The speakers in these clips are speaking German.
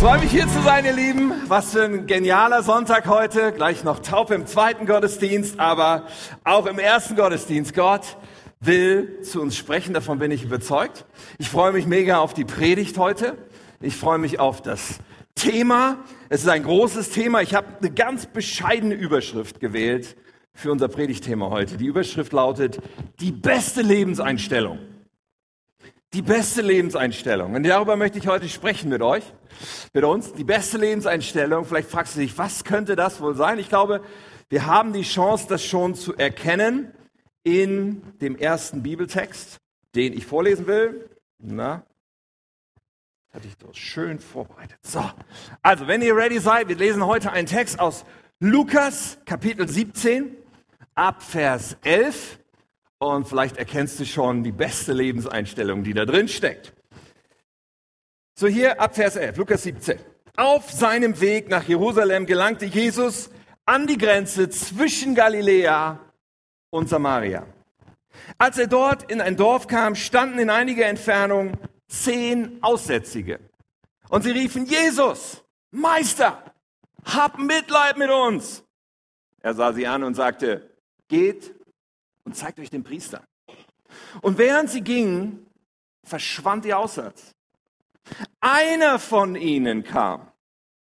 Freue mich hier zu sein, ihr Lieben. Was für ein genialer Sonntag heute. Gleich noch taub im zweiten Gottesdienst, aber auch im ersten Gottesdienst. Gott will zu uns sprechen, davon bin ich überzeugt. Ich freue mich mega auf die Predigt heute. Ich freue mich auf das Thema. Es ist ein großes Thema. Ich habe eine ganz bescheidene Überschrift gewählt für unser Predigtthema heute. Die Überschrift lautet die beste Lebenseinstellung. Die beste Lebenseinstellung. Und darüber möchte ich heute sprechen mit euch mit uns. Die beste Lebenseinstellung. Vielleicht fragst du dich, was könnte das wohl sein? Ich glaube, wir haben die Chance, das schon zu erkennen in dem ersten Bibeltext, den ich vorlesen will. Na, hatte ich das schön vorbereitet. So, also wenn ihr ready seid, wir lesen heute einen Text aus Lukas Kapitel 17 ab Vers 11 und vielleicht erkennst du schon die beste Lebenseinstellung, die da drin steckt. So hier ab Vers 11, Lukas 17. Auf seinem Weg nach Jerusalem gelangte Jesus an die Grenze zwischen Galiläa und Samaria. Als er dort in ein Dorf kam, standen in einiger Entfernung zehn Aussätzige. Und sie riefen, Jesus, Meister, hab Mitleid mit uns. Er sah sie an und sagte, geht und zeigt euch den Priester. Und während sie gingen, verschwand ihr Aussatz. Einer von ihnen kam,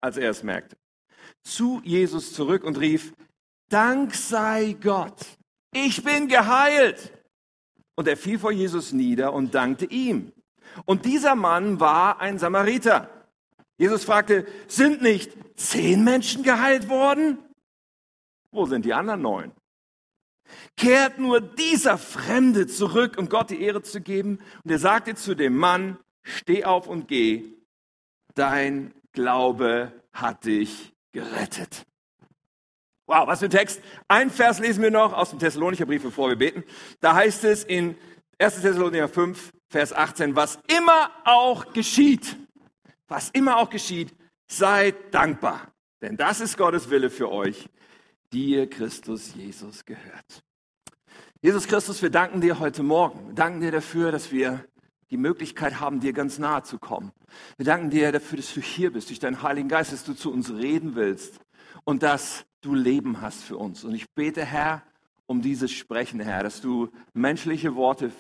als er es merkte, zu Jesus zurück und rief, Dank sei Gott, ich bin geheilt. Und er fiel vor Jesus nieder und dankte ihm. Und dieser Mann war ein Samariter. Jesus fragte, sind nicht zehn Menschen geheilt worden? Wo sind die anderen neun? Kehrt nur dieser Fremde zurück, um Gott die Ehre zu geben? Und er sagte zu dem Mann, steh auf und geh, dein Glaube hat dich gerettet. Wow, was für ein Text. Ein Vers lesen wir noch aus dem Thessalonicher Brief, bevor wir beten. Da heißt es in 1. Thessalonicher 5, Vers 18, was immer auch geschieht, was immer auch geschieht, seid dankbar. Denn das ist Gottes Wille für euch, die ihr Christus Jesus gehört. Jesus Christus, wir danken dir heute Morgen. Wir danken dir dafür, dass wir die Möglichkeit haben, dir ganz nahe zu kommen. Wir danken dir dafür, dass du hier bist, durch deinen Heiligen Geist, dass du zu uns reden willst und dass du Leben hast für uns. Und ich bete, Herr, um dieses Sprechen, Herr, dass du menschliche Worte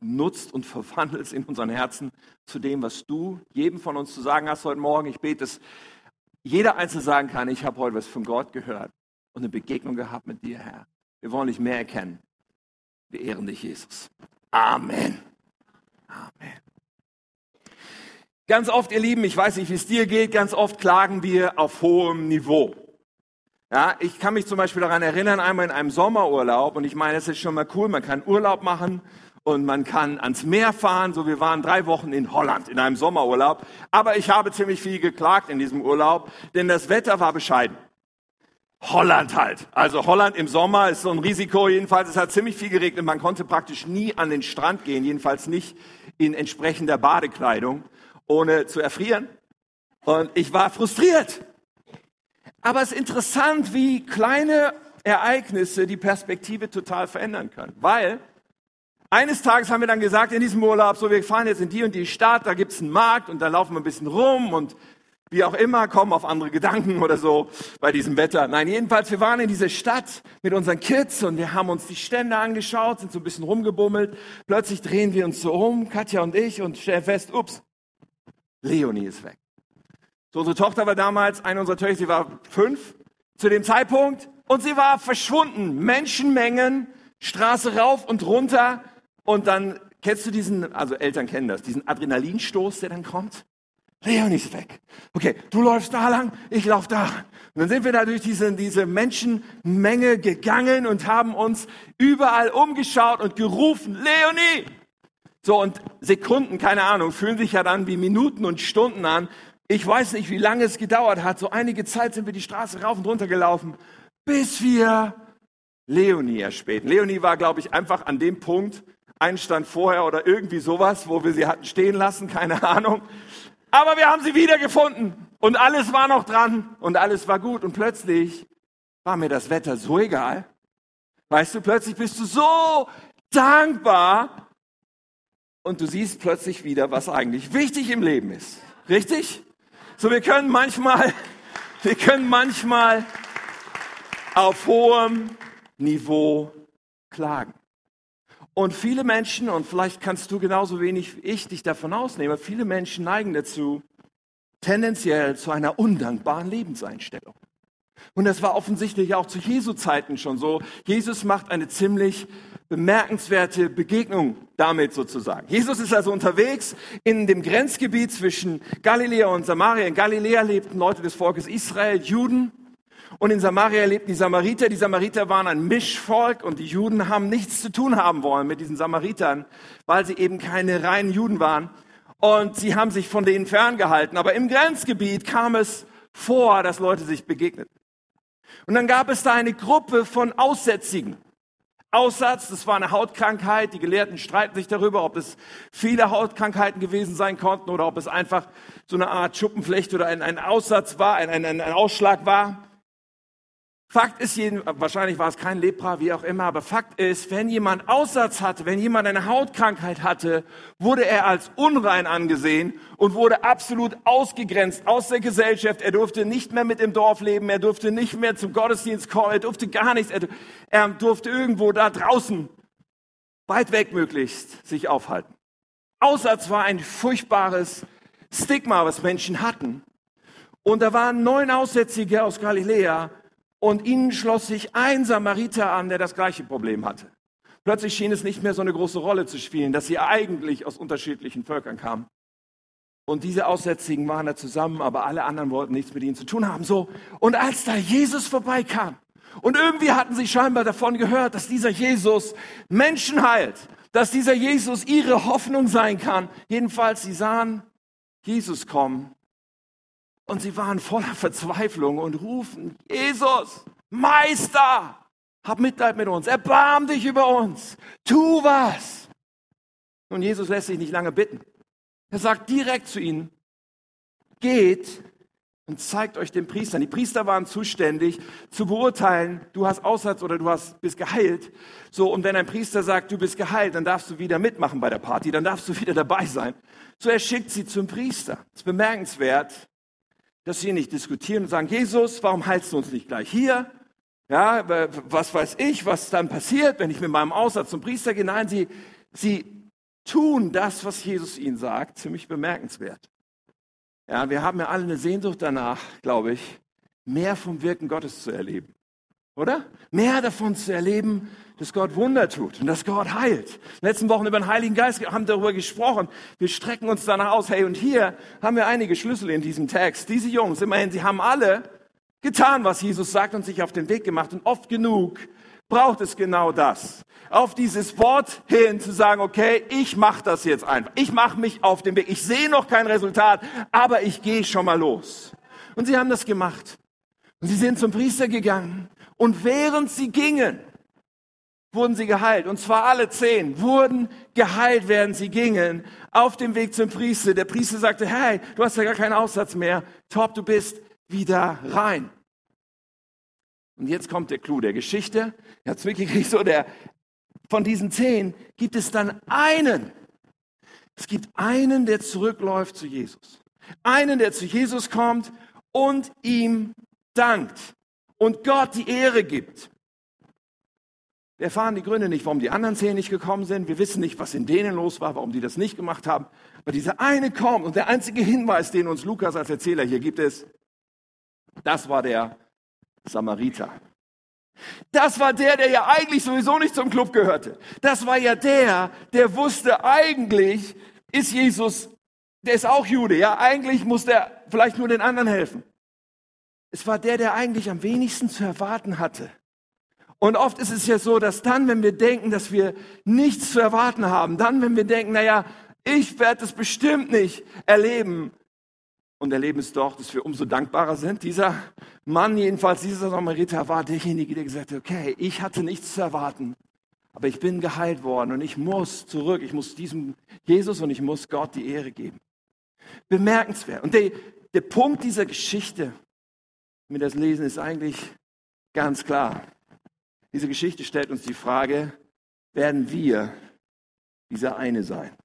nutzt und verwandelst in unseren Herzen zu dem, was du jedem von uns zu sagen hast heute Morgen. Ich bete, dass jeder Einzelne sagen kann, ich habe heute was von Gott gehört und eine Begegnung gehabt mit dir, Herr. Wir wollen dich mehr erkennen. Wir ehren dich, Jesus. Amen. Amen. Ganz oft, ihr Lieben, ich weiß nicht, wie es dir geht, ganz oft klagen wir auf hohem Niveau. Ja, ich kann mich zum Beispiel daran erinnern, einmal in einem Sommerurlaub, und ich meine, es ist schon mal cool, man kann Urlaub machen und man kann ans Meer fahren. So, wir waren drei Wochen in Holland in einem Sommerurlaub. Aber ich habe ziemlich viel geklagt in diesem Urlaub, denn das Wetter war bescheiden. Holland halt. Also Holland im Sommer ist so ein Risiko. Jedenfalls, es hat ziemlich viel geregnet. Man konnte praktisch nie an den Strand gehen. Jedenfalls nicht in entsprechender Badekleidung, ohne zu erfrieren. Und ich war frustriert. Aber es ist interessant, wie kleine Ereignisse die Perspektive total verändern können. Weil eines Tages haben wir dann gesagt in diesem Urlaub, so wir fahren jetzt in die und die Stadt, da gibt's einen Markt und da laufen wir ein bisschen rum und wie auch immer, kommen auf andere Gedanken oder so bei diesem Wetter. Nein, jedenfalls, wir waren in dieser Stadt mit unseren Kids und wir haben uns die Stände angeschaut, sind so ein bisschen rumgebummelt. Plötzlich drehen wir uns so um, Katja und ich, und stellen fest, ups, Leonie ist weg. So, unsere Tochter war damals, eine unserer Töchter, sie war fünf zu dem Zeitpunkt und sie war verschwunden. Menschenmengen, Straße rauf und runter und dann kennst du diesen, also Eltern kennen das, diesen Adrenalinstoß, der dann kommt? Leon ist weg. Okay, du läufst da lang, ich lauf da. Und dann sind wir da durch diese, diese Menschenmenge gegangen und haben uns überall umgeschaut und gerufen, Leonie! So, und Sekunden, keine Ahnung, fühlen sich ja dann wie Minuten und Stunden an. Ich weiß nicht, wie lange es gedauert hat. So einige Zeit sind wir die Straße rauf und runter gelaufen, bis wir Leonie erspähen. Leonie war, glaube ich, einfach an dem Punkt, einen Stand vorher oder irgendwie sowas, wo wir sie hatten stehen lassen, keine Ahnung. Aber wir haben sie wiedergefunden und alles war noch dran und alles war gut und plötzlich war mir das Wetter so egal. Weißt du, plötzlich bist du so dankbar und du siehst plötzlich wieder, was eigentlich wichtig im Leben ist. Richtig? So, wir können manchmal, wir können manchmal auf hohem Niveau klagen. Und viele Menschen, und vielleicht kannst du genauso wenig wie ich dich davon ausnehmen, viele Menschen neigen dazu, tendenziell zu einer undankbaren Lebenseinstellung. Und das war offensichtlich auch zu Jesu Zeiten schon so. Jesus macht eine ziemlich bemerkenswerte Begegnung damit sozusagen. Jesus ist also unterwegs in dem Grenzgebiet zwischen Galiläa und Samaria. In Galiläa lebten Leute des Volkes Israel, Juden. Und in Samaria lebten die Samariter. Die Samariter waren ein Mischvolk und die Juden haben nichts zu tun haben wollen mit diesen Samaritern, weil sie eben keine reinen Juden waren. Und sie haben sich von denen ferngehalten. Aber im Grenzgebiet kam es vor, dass Leute sich begegneten. Und dann gab es da eine Gruppe von Aussätzigen. Aussatz, das war eine Hautkrankheit. Die Gelehrten streiten sich darüber, ob es viele Hautkrankheiten gewesen sein konnten oder ob es einfach so eine Art Schuppenflecht oder ein, ein Aussatz war, ein, ein, ein Ausschlag war. Fakt ist, wahrscheinlich war es kein Lepra, wie auch immer, aber Fakt ist, wenn jemand Aussatz hatte, wenn jemand eine Hautkrankheit hatte, wurde er als unrein angesehen und wurde absolut ausgegrenzt aus der Gesellschaft. Er durfte nicht mehr mit im Dorf leben, er durfte nicht mehr zum Gottesdienst kommen, er durfte gar nichts, er, er durfte irgendwo da draußen, weit weg möglichst, sich aufhalten. Aussatz war ein furchtbares Stigma, was Menschen hatten. Und da waren neun Aussätzige aus Galiläa, und ihnen schloss sich ein Samariter an, der das gleiche Problem hatte. Plötzlich schien es nicht mehr so eine große Rolle zu spielen, dass sie eigentlich aus unterschiedlichen Völkern kamen. Und diese Aussätzigen waren da zusammen, aber alle anderen wollten nichts mit ihnen zu tun haben. So. Und als da Jesus vorbeikam, und irgendwie hatten sie scheinbar davon gehört, dass dieser Jesus Menschen heilt, dass dieser Jesus ihre Hoffnung sein kann. Jedenfalls, sie sahen Jesus kommen und sie waren voller Verzweiflung und rufen, Jesus, Meister, hab Mitleid mit uns, erbarm dich über uns, tu was. Und Jesus lässt sich nicht lange bitten. Er sagt direkt zu ihnen, geht und zeigt euch den Priestern. Die Priester waren zuständig zu beurteilen, du hast Aussatz oder du hast, bist geheilt. So, und wenn ein Priester sagt, du bist geheilt, dann darfst du wieder mitmachen bei der Party, dann darfst du wieder dabei sein. So, er schickt sie zum Priester. Das ist bemerkenswert dass sie nicht diskutieren und sagen, Jesus, warum heilst du uns nicht gleich hier? Ja, was weiß ich, was dann passiert, wenn ich mit meinem Aussatz zum Priester gehe? Nein, sie, sie tun das, was Jesus ihnen sagt, ziemlich bemerkenswert. Ja, wir haben ja alle eine Sehnsucht danach, glaube ich, mehr vom Wirken Gottes zu erleben. Oder? Mehr davon zu erleben, dass Gott Wunder tut und dass Gott heilt. Letzten Wochen über den Heiligen Geist haben darüber gesprochen. Wir strecken uns danach aus. Hey, und hier haben wir einige Schlüssel in diesem Text. Diese Jungs, immerhin, sie haben alle getan, was Jesus sagt und sich auf den Weg gemacht. Und oft genug braucht es genau das. Auf dieses Wort hin zu sagen, okay, ich mache das jetzt einfach. Ich mache mich auf den Weg. Ich sehe noch kein Resultat, aber ich gehe schon mal los. Und sie haben das gemacht. Und sie sind zum Priester gegangen. Und während sie gingen, wurden sie geheilt. Und zwar alle zehn wurden geheilt, während sie gingen auf dem Weg zum Priester. Der Priester sagte, hey, du hast ja gar keinen Aussatz mehr. Top, du bist wieder rein. Und jetzt kommt der Clou der Geschichte. Ihr habt es mitgekriegt, so der, von diesen zehn gibt es dann einen. Es gibt einen, der zurückläuft zu Jesus. Einen, der zu Jesus kommt und ihm dankt und Gott die Ehre gibt. Wir erfahren die Gründe nicht, warum die anderen zehn nicht gekommen sind. Wir wissen nicht, was in denen los war, warum die das nicht gemacht haben. Aber dieser eine kommt und der einzige Hinweis, den uns Lukas als Erzähler hier gibt, ist, das war der Samariter. Das war der, der ja eigentlich sowieso nicht zum Club gehörte. Das war ja der, der wusste, eigentlich ist Jesus, der ist auch Jude, ja, eigentlich muss der vielleicht nur den anderen helfen. Es war der, der eigentlich am wenigsten zu erwarten hatte. Und oft ist es ja so, dass dann, wenn wir denken, dass wir nichts zu erwarten haben, dann, wenn wir denken, naja, ich werde es bestimmt nicht erleben und erleben es doch, dass wir umso dankbarer sind. Dieser Mann, jedenfalls dieser Samariter, war derjenige, der gesagt hat, okay, ich hatte nichts zu erwarten, aber ich bin geheilt worden und ich muss zurück, ich muss diesem Jesus und ich muss Gott die Ehre geben. Bemerkenswert. Und der, der Punkt dieser Geschichte, wenn das lesen, ist eigentlich ganz klar. Diese Geschichte stellt uns die Frage, werden wir dieser eine sein?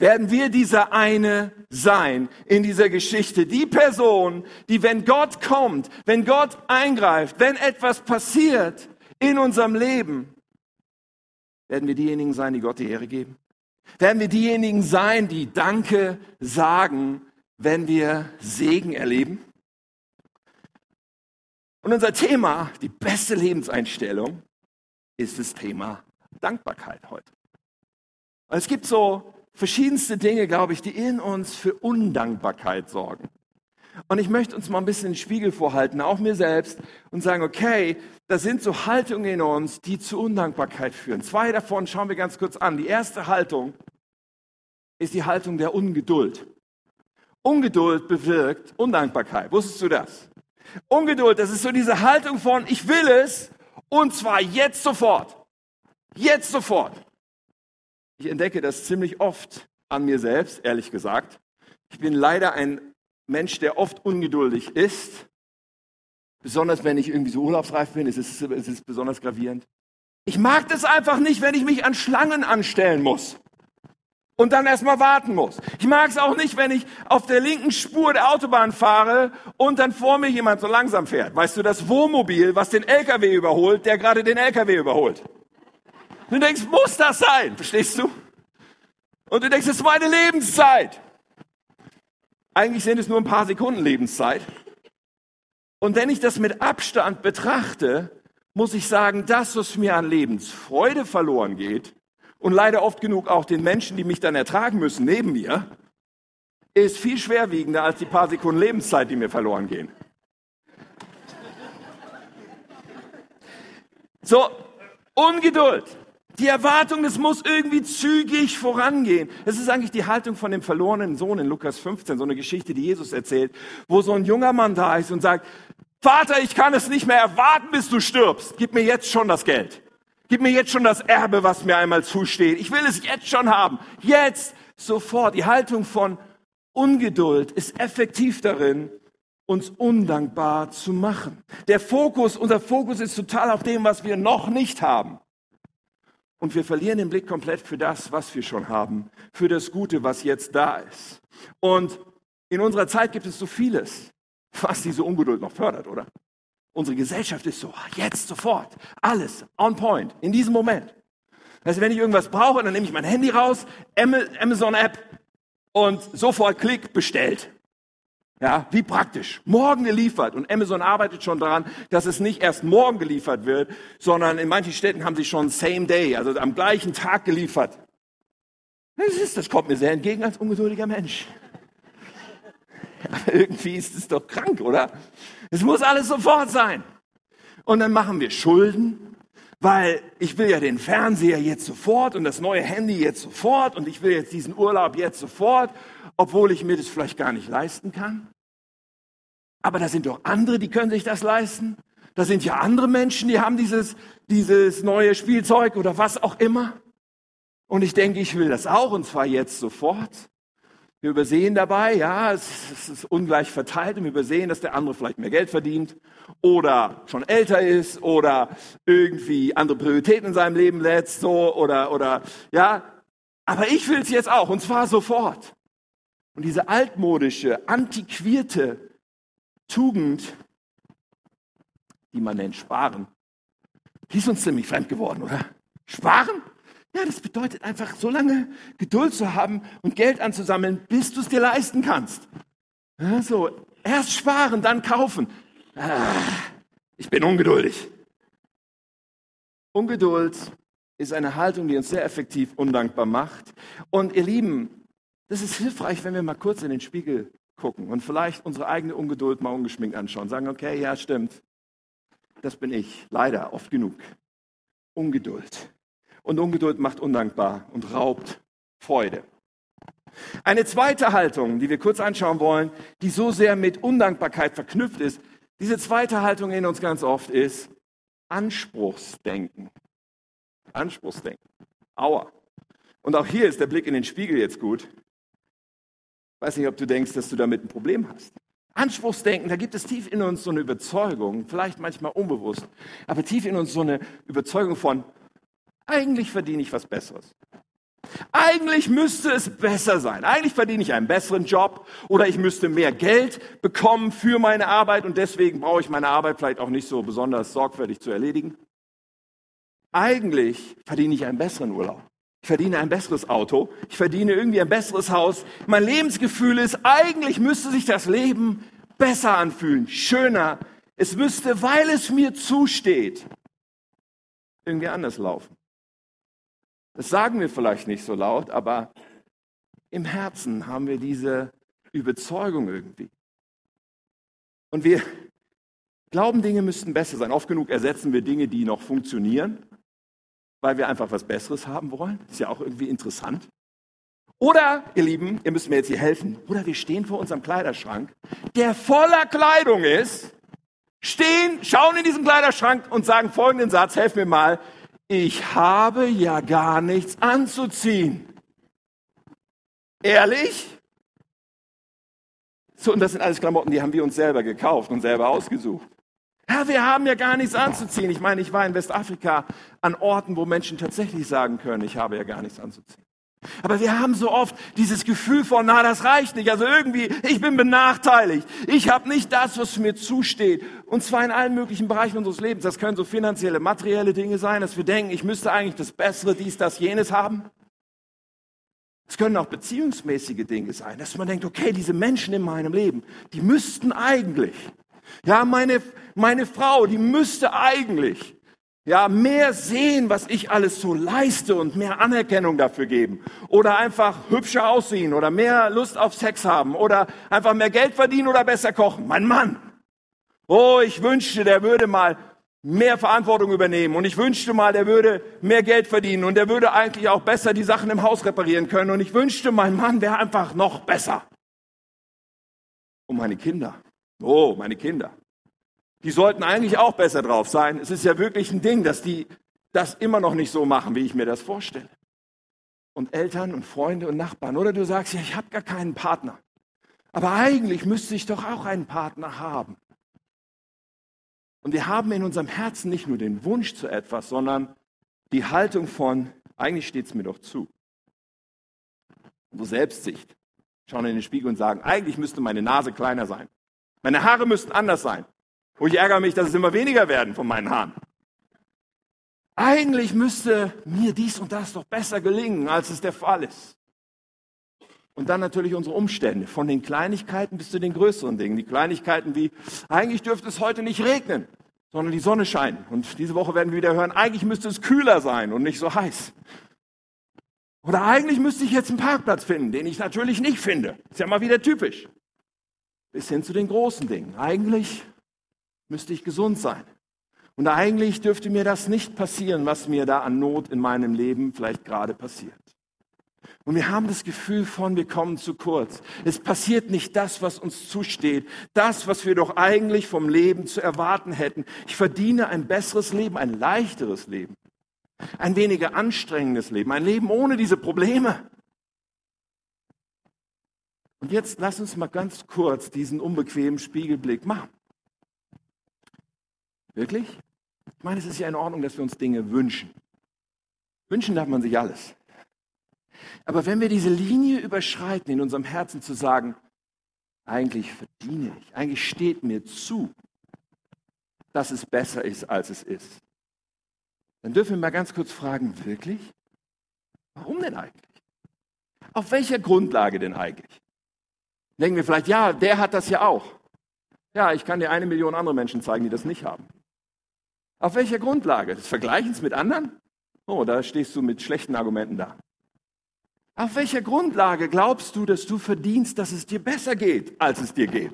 werden wir dieser eine sein in dieser Geschichte. Die Person, die, wenn Gott kommt, wenn Gott eingreift, wenn etwas passiert in unserem Leben, werden wir diejenigen sein, die Gott die Ehre geben. Werden wir diejenigen sein, die Danke sagen, wenn wir Segen erleben. Und unser Thema, die beste Lebenseinstellung, ist das Thema Dankbarkeit heute. es gibt so verschiedenste Dinge, glaube ich, die in uns für Undankbarkeit sorgen. Und ich möchte uns mal ein bisschen den Spiegel vorhalten, auch mir selbst, und sagen, okay, da sind so Haltungen in uns, die zu Undankbarkeit führen. Zwei davon schauen wir ganz kurz an. Die erste Haltung ist die Haltung der Ungeduld. Ungeduld bewirkt Undankbarkeit. Wusstest du das? Ungeduld, das ist so diese Haltung von, ich will es, und zwar jetzt sofort. Jetzt sofort. Ich entdecke das ziemlich oft an mir selbst, ehrlich gesagt. Ich bin leider ein Mensch, der oft ungeduldig ist. Besonders wenn ich irgendwie so urlaubsreif bin, ist es, ist es besonders gravierend. Ich mag das einfach nicht, wenn ich mich an Schlangen anstellen muss und dann erstmal warten muss. Ich mag es auch nicht, wenn ich auf der linken Spur der Autobahn fahre und dann vor mir jemand so langsam fährt. Weißt du, das Wohnmobil, was den LKW überholt, der gerade den LKW überholt. Du denkst, muss das sein? Verstehst du? Und du denkst, es ist meine Lebenszeit. Eigentlich sind es nur ein paar Sekunden Lebenszeit. Und wenn ich das mit Abstand betrachte, muss ich sagen, das, was mir an Lebensfreude verloren geht und leider oft genug auch den Menschen, die mich dann ertragen müssen neben mir, ist viel schwerwiegender als die paar Sekunden Lebenszeit, die mir verloren gehen. So, Ungeduld. Die Erwartung, es muss irgendwie zügig vorangehen. Es ist eigentlich die Haltung von dem verlorenen Sohn in Lukas 15, so eine Geschichte, die Jesus erzählt, wo so ein junger Mann da ist und sagt, Vater, ich kann es nicht mehr erwarten, bis du stirbst. Gib mir jetzt schon das Geld. Gib mir jetzt schon das Erbe, was mir einmal zusteht. Ich will es jetzt schon haben. Jetzt, sofort. Die Haltung von Ungeduld ist effektiv darin, uns undankbar zu machen. Der Fokus, unser Fokus ist total auf dem, was wir noch nicht haben. Und wir verlieren den Blick komplett für das, was wir schon haben, für das Gute, was jetzt da ist. Und in unserer Zeit gibt es so vieles, was diese Ungeduld noch fördert, oder? Unsere Gesellschaft ist so, jetzt, sofort, alles, on point, in diesem Moment. Also wenn ich irgendwas brauche, dann nehme ich mein Handy raus, Amazon-App und sofort Klick, bestellt. Ja, wie praktisch. Morgen geliefert. Und Amazon arbeitet schon daran, dass es nicht erst morgen geliefert wird, sondern in manchen Städten haben sie schon same day, also am gleichen Tag geliefert. Das, ist, das kommt mir sehr entgegen als ungeduldiger Mensch. Aber irgendwie ist es doch krank, oder? Es muss alles sofort sein. Und dann machen wir Schulden, weil ich will ja den Fernseher jetzt sofort und das neue Handy jetzt sofort und ich will jetzt diesen Urlaub jetzt sofort obwohl ich mir das vielleicht gar nicht leisten kann? Aber da sind doch andere, die können sich das leisten. Da sind ja andere Menschen, die haben dieses, dieses neue Spielzeug oder was auch immer. Und ich denke, ich will das auch und zwar jetzt sofort. Wir übersehen dabei, ja, es, es ist ungleich verteilt und wir übersehen, dass der andere vielleicht mehr Geld verdient oder schon älter ist oder irgendwie andere Prioritäten in seinem Leben lässt, so oder, oder, ja. Aber ich will es jetzt auch und zwar sofort. Und diese altmodische, antiquierte Tugend, die man nennt Sparen, die ist uns ziemlich fremd geworden, oder? Sparen? Ja, das bedeutet einfach, so lange Geduld zu haben und Geld anzusammeln, bis du es dir leisten kannst. Ja, so, erst sparen, dann kaufen. Ah, ich bin ungeduldig. Ungeduld ist eine Haltung, die uns sehr effektiv undankbar macht. Und ihr Lieben, das ist hilfreich, wenn wir mal kurz in den Spiegel gucken und vielleicht unsere eigene Ungeduld mal ungeschminkt anschauen. Sagen, okay, ja, stimmt. Das bin ich. Leider, oft genug. Ungeduld. Und Ungeduld macht undankbar und raubt Freude. Eine zweite Haltung, die wir kurz anschauen wollen, die so sehr mit Undankbarkeit verknüpft ist, diese zweite Haltung in uns ganz oft ist Anspruchsdenken. Anspruchsdenken. Aua. Und auch hier ist der Blick in den Spiegel jetzt gut. Ich weiß nicht, ob du denkst, dass du damit ein Problem hast. Anspruchsdenken, da gibt es tief in uns so eine Überzeugung, vielleicht manchmal unbewusst, aber tief in uns so eine Überzeugung von, eigentlich verdiene ich was Besseres. Eigentlich müsste es besser sein. Eigentlich verdiene ich einen besseren Job oder ich müsste mehr Geld bekommen für meine Arbeit und deswegen brauche ich meine Arbeit vielleicht auch nicht so besonders sorgfältig zu erledigen. Eigentlich verdiene ich einen besseren Urlaub. Ich verdiene ein besseres Auto. Ich verdiene irgendwie ein besseres Haus. Mein Lebensgefühl ist, eigentlich müsste sich das Leben besser anfühlen, schöner. Es müsste, weil es mir zusteht, irgendwie anders laufen. Das sagen wir vielleicht nicht so laut, aber im Herzen haben wir diese Überzeugung irgendwie. Und wir glauben, Dinge müssten besser sein. Oft genug ersetzen wir Dinge, die noch funktionieren, weil wir einfach was Besseres haben wollen. Ist ja auch irgendwie interessant. Oder, ihr Lieben, ihr müsst mir jetzt hier helfen, oder wir stehen vor unserem Kleiderschrank, der voller Kleidung ist, stehen, schauen in diesen Kleiderschrank und sagen folgenden Satz, helf mir mal, ich habe ja gar nichts anzuziehen. Ehrlich? So, und das sind alles Klamotten, die haben wir uns selber gekauft und selber ausgesucht. Ja, wir haben ja gar nichts anzuziehen. Ich meine, ich war in Westafrika an Orten, wo Menschen tatsächlich sagen können, ich habe ja gar nichts anzuziehen. Aber wir haben so oft dieses Gefühl von, na, das reicht nicht. Also irgendwie, ich bin benachteiligt. Ich habe nicht das, was mir zusteht. Und zwar in allen möglichen Bereichen unseres Lebens. Das können so finanzielle, materielle Dinge sein, dass wir denken, ich müsste eigentlich das Bessere, dies, das, jenes haben. Es können auch beziehungsmäßige Dinge sein, dass man denkt, okay, diese Menschen in meinem Leben, die müssten eigentlich ja, meine, meine Frau, die müsste eigentlich ja, mehr sehen, was ich alles so leiste und mehr Anerkennung dafür geben. Oder einfach hübscher aussehen oder mehr Lust auf Sex haben oder einfach mehr Geld verdienen oder besser kochen. Mein Mann. Oh, ich wünschte, der würde mal mehr Verantwortung übernehmen und ich wünschte mal, der würde mehr Geld verdienen und der würde eigentlich auch besser die Sachen im Haus reparieren können und ich wünschte, mein Mann wäre einfach noch besser. Und meine Kinder. Oh, meine Kinder. Die sollten eigentlich auch besser drauf sein. Es ist ja wirklich ein Ding, dass die das immer noch nicht so machen, wie ich mir das vorstelle. Und Eltern und Freunde und Nachbarn. Oder du sagst, ja, ich habe gar keinen Partner. Aber eigentlich müsste ich doch auch einen Partner haben. Und wir haben in unserem Herzen nicht nur den Wunsch zu etwas, sondern die Haltung von, eigentlich steht es mir doch zu. So Selbstsicht. Schauen in den Spiegel und sagen, eigentlich müsste meine Nase kleiner sein. Meine Haare müssten anders sein. Und ich ärgere mich, dass es immer weniger werden von meinen Haaren. Eigentlich müsste mir dies und das doch besser gelingen, als es der Fall ist. Und dann natürlich unsere Umstände, von den Kleinigkeiten bis zu den größeren Dingen. Die Kleinigkeiten wie, eigentlich dürfte es heute nicht regnen, sondern die Sonne scheint. Und diese Woche werden wir wieder hören, eigentlich müsste es kühler sein und nicht so heiß. Oder eigentlich müsste ich jetzt einen Parkplatz finden, den ich natürlich nicht finde. Ist ja mal wieder typisch bis hin zu den großen Dingen. Eigentlich müsste ich gesund sein. Und eigentlich dürfte mir das nicht passieren, was mir da an Not in meinem Leben vielleicht gerade passiert. Und wir haben das Gefühl von, wir kommen zu kurz. Es passiert nicht das, was uns zusteht, das, was wir doch eigentlich vom Leben zu erwarten hätten. Ich verdiene ein besseres Leben, ein leichteres Leben, ein weniger anstrengendes Leben, ein Leben ohne diese Probleme. Und jetzt lass uns mal ganz kurz diesen unbequemen Spiegelblick machen. Wirklich? Ich meine, es ist ja in Ordnung, dass wir uns Dinge wünschen. Wünschen darf man sich alles. Aber wenn wir diese Linie überschreiten, in unserem Herzen zu sagen, eigentlich verdiene ich, eigentlich steht mir zu, dass es besser ist, als es ist, dann dürfen wir mal ganz kurz fragen, wirklich? Warum denn eigentlich? Auf welcher Grundlage denn eigentlich? denken wir vielleicht, ja, der hat das ja auch. Ja, ich kann dir eine Million andere Menschen zeigen, die das nicht haben. Auf welcher Grundlage? Des Vergleichens mit anderen? Oh, da stehst du mit schlechten Argumenten da. Auf welcher Grundlage glaubst du, dass du verdienst, dass es dir besser geht, als es dir geht?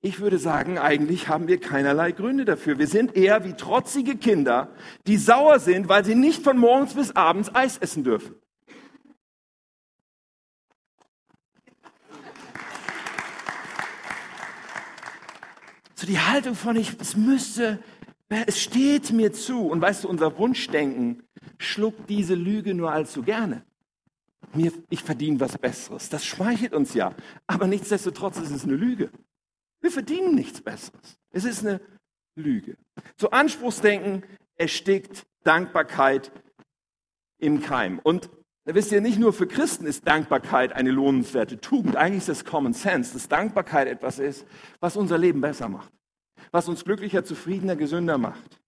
Ich würde sagen, eigentlich haben wir keinerlei Gründe dafür. Wir sind eher wie trotzige Kinder, die sauer sind, weil sie nicht von morgens bis abends Eis essen dürfen. Die Haltung von ich, es müsste, es steht mir zu. Und weißt du, unser Wunschdenken schluckt diese Lüge nur allzu gerne. Mir, ich verdiene was Besseres. Das schmeichelt uns ja. Aber nichtsdestotrotz ist es eine Lüge. Wir verdienen nichts Besseres. Es ist eine Lüge. So Anspruchsdenken erstickt Dankbarkeit im Keim. Und da wisst ihr, nicht nur für Christen ist Dankbarkeit eine lohnenswerte Tugend. Eigentlich ist das Common Sense, dass Dankbarkeit etwas ist, was unser Leben besser macht. Was uns glücklicher, zufriedener, gesünder macht.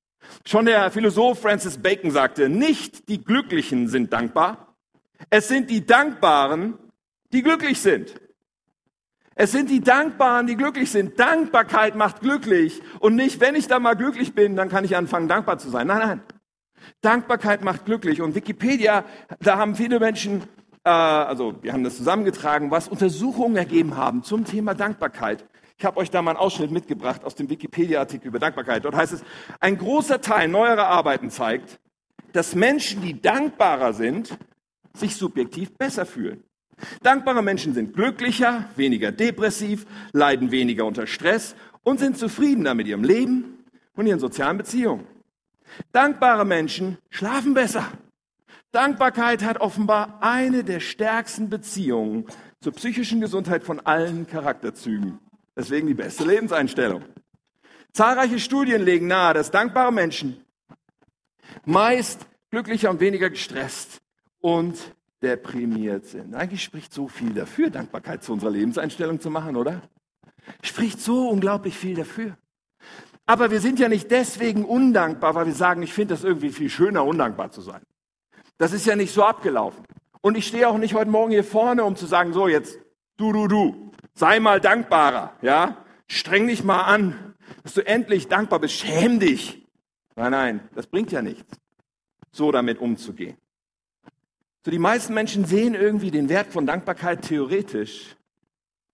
Schon der Philosoph Francis Bacon sagte, nicht die Glücklichen sind dankbar, es sind die Dankbaren, die glücklich sind. Es sind die Dankbaren, die glücklich sind. Dankbarkeit macht glücklich. Und nicht, wenn ich da mal glücklich bin, dann kann ich anfangen, dankbar zu sein. Nein, nein. Dankbarkeit macht glücklich. Und Wikipedia, da haben viele Menschen, äh, also wir haben das zusammengetragen, was Untersuchungen ergeben haben zum Thema Dankbarkeit. Ich habe euch da mal einen Ausschnitt mitgebracht aus dem Wikipedia-Artikel über Dankbarkeit. Dort heißt es, ein großer Teil neuerer Arbeiten zeigt, dass Menschen, die dankbarer sind, sich subjektiv besser fühlen. Dankbare Menschen sind glücklicher, weniger depressiv, leiden weniger unter Stress und sind zufriedener mit ihrem Leben und ihren sozialen Beziehungen. Dankbare Menschen schlafen besser. Dankbarkeit hat offenbar eine der stärksten Beziehungen zur psychischen Gesundheit von allen Charakterzügen. Deswegen die beste Lebenseinstellung. Zahlreiche Studien legen nahe, dass dankbare Menschen meist glücklicher und weniger gestresst und deprimiert sind. Eigentlich spricht so viel dafür, Dankbarkeit zu unserer Lebenseinstellung zu machen, oder? Spricht so unglaublich viel dafür. Aber wir sind ja nicht deswegen undankbar, weil wir sagen, ich finde das irgendwie viel schöner, undankbar zu sein. Das ist ja nicht so abgelaufen. Und ich stehe auch nicht heute Morgen hier vorne, um zu sagen, so jetzt, du, du, du, sei mal dankbarer, ja? Streng dich mal an, dass du endlich dankbar bist, schäm dich. Nein, nein, das bringt ja nichts, so damit umzugehen. So die meisten Menschen sehen irgendwie den Wert von Dankbarkeit theoretisch,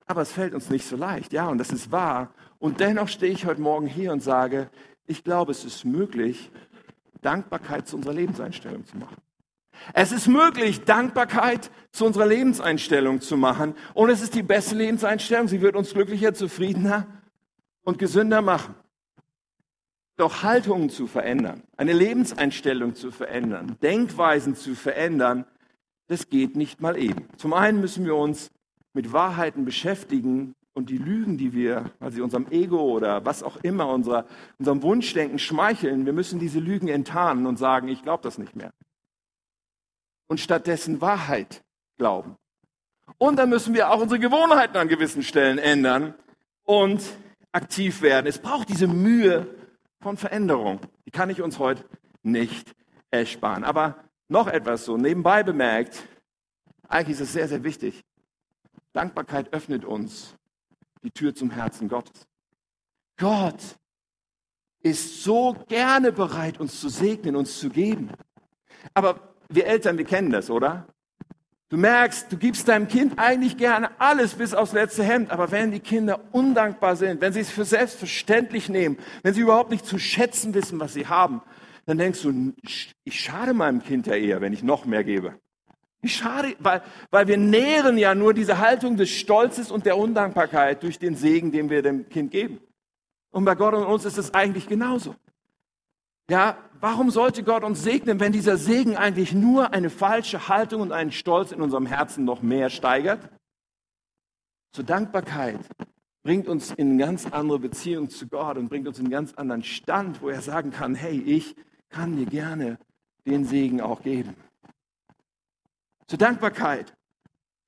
aber es fällt uns nicht so leicht, ja, und das ist wahr. Und dennoch stehe ich heute Morgen hier und sage, ich glaube, es ist möglich, Dankbarkeit zu unserer Lebenseinstellung zu machen. Es ist möglich, Dankbarkeit zu unserer Lebenseinstellung zu machen. Und es ist die beste Lebenseinstellung. Sie wird uns glücklicher, zufriedener und gesünder machen. Doch Haltungen zu verändern, eine Lebenseinstellung zu verändern, Denkweisen zu verändern, das geht nicht mal eben. Zum einen müssen wir uns mit Wahrheiten beschäftigen, und die Lügen, die wir, sie unserem Ego oder was auch immer, unserer, unserem Wunschdenken schmeicheln, wir müssen diese Lügen enttarnen und sagen, ich glaube das nicht mehr. Und stattdessen Wahrheit glauben. Und dann müssen wir auch unsere Gewohnheiten an gewissen Stellen ändern und aktiv werden. Es braucht diese Mühe von Veränderung. Die kann ich uns heute nicht ersparen. Aber noch etwas so nebenbei bemerkt, eigentlich ist es sehr, sehr wichtig. Dankbarkeit öffnet uns die Tür zum Herzen Gottes. Gott ist so gerne bereit, uns zu segnen, uns zu geben. Aber wir Eltern, wir kennen das, oder? Du merkst, du gibst deinem Kind eigentlich gerne alles bis aufs letzte Hemd, aber wenn die Kinder undankbar sind, wenn sie es für selbstverständlich nehmen, wenn sie überhaupt nicht zu schätzen wissen, was sie haben, dann denkst du, ich schade meinem Kind ja eher, wenn ich noch mehr gebe. Wie schade, weil, weil wir nähren ja nur diese Haltung des Stolzes und der Undankbarkeit durch den Segen, den wir dem Kind geben. Und bei Gott und uns ist es eigentlich genauso. Ja, warum sollte Gott uns segnen, wenn dieser Segen eigentlich nur eine falsche Haltung und einen Stolz in unserem Herzen noch mehr steigert? Zur Dankbarkeit bringt uns in eine ganz andere Beziehung zu Gott und bringt uns in einen ganz anderen Stand, wo er sagen kann, hey, ich kann dir gerne den Segen auch geben. Zur Dankbarkeit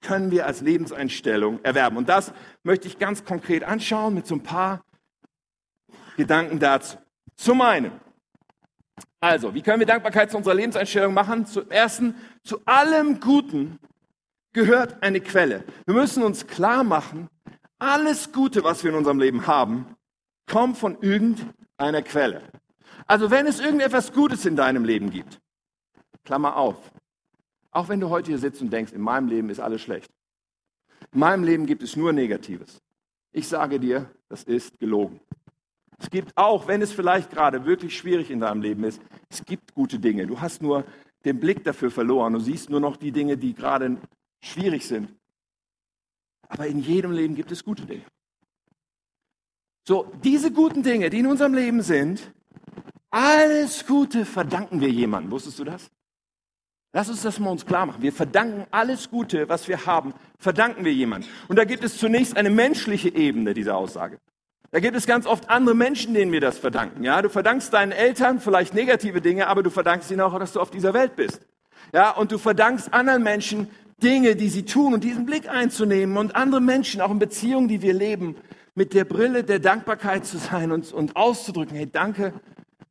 können wir als Lebenseinstellung erwerben. Und das möchte ich ganz konkret anschauen mit so ein paar Gedanken dazu. Zum einen, also, wie können wir Dankbarkeit zu unserer Lebenseinstellung machen? Zum ersten, zu allem Guten gehört eine Quelle. Wir müssen uns klar machen, alles Gute, was wir in unserem Leben haben, kommt von irgendeiner Quelle. Also wenn es irgendetwas Gutes in deinem Leben gibt, Klammer auf, auch wenn du heute hier sitzt und denkst, in meinem Leben ist alles schlecht. In meinem Leben gibt es nur Negatives. Ich sage dir, das ist gelogen. Es gibt auch, wenn es vielleicht gerade wirklich schwierig in deinem Leben ist, es gibt gute Dinge. Du hast nur den Blick dafür verloren. Du siehst nur noch die Dinge, die gerade schwierig sind. Aber in jedem Leben gibt es gute Dinge. So, diese guten Dinge, die in unserem Leben sind, alles Gute verdanken wir jemandem. Wusstest du das? Lass uns das mal uns klar machen. Wir verdanken alles Gute, was wir haben, verdanken wir jemandem. Und da gibt es zunächst eine menschliche Ebene dieser Aussage. Da gibt es ganz oft andere Menschen, denen wir das verdanken. Ja, du verdankst deinen Eltern vielleicht negative Dinge, aber du verdankst ihnen auch, dass du auf dieser Welt bist. Ja, und du verdankst anderen Menschen Dinge, die sie tun und diesen Blick einzunehmen und andere Menschen, auch in Beziehungen, die wir leben, mit der Brille der Dankbarkeit zu sein und, und auszudrücken, hey, danke,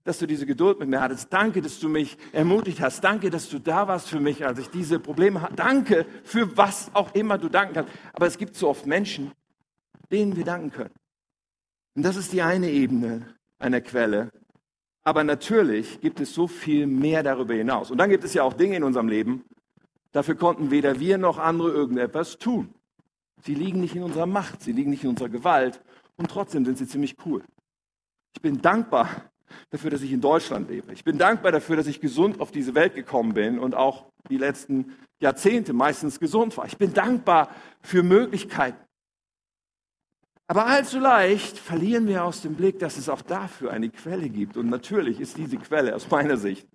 dass du diese Geduld mit mir hattest. Danke, dass du mich ermutigt hast. Danke, dass du da warst für mich, als ich diese Probleme hatte. Danke für was auch immer du danken kannst. Aber es gibt so oft Menschen, denen wir danken können. Und das ist die eine Ebene einer Quelle. Aber natürlich gibt es so viel mehr darüber hinaus. Und dann gibt es ja auch Dinge in unserem Leben, dafür konnten weder wir noch andere irgendetwas tun. Sie liegen nicht in unserer Macht, sie liegen nicht in unserer Gewalt und trotzdem sind sie ziemlich cool. Ich bin dankbar dafür, dass ich in Deutschland lebe. Ich bin dankbar dafür, dass ich gesund auf diese Welt gekommen bin und auch die letzten Jahrzehnte meistens gesund war. Ich bin dankbar für Möglichkeiten. Aber allzu leicht verlieren wir aus dem Blick, dass es auch dafür eine Quelle gibt. Und natürlich ist diese Quelle aus meiner Sicht.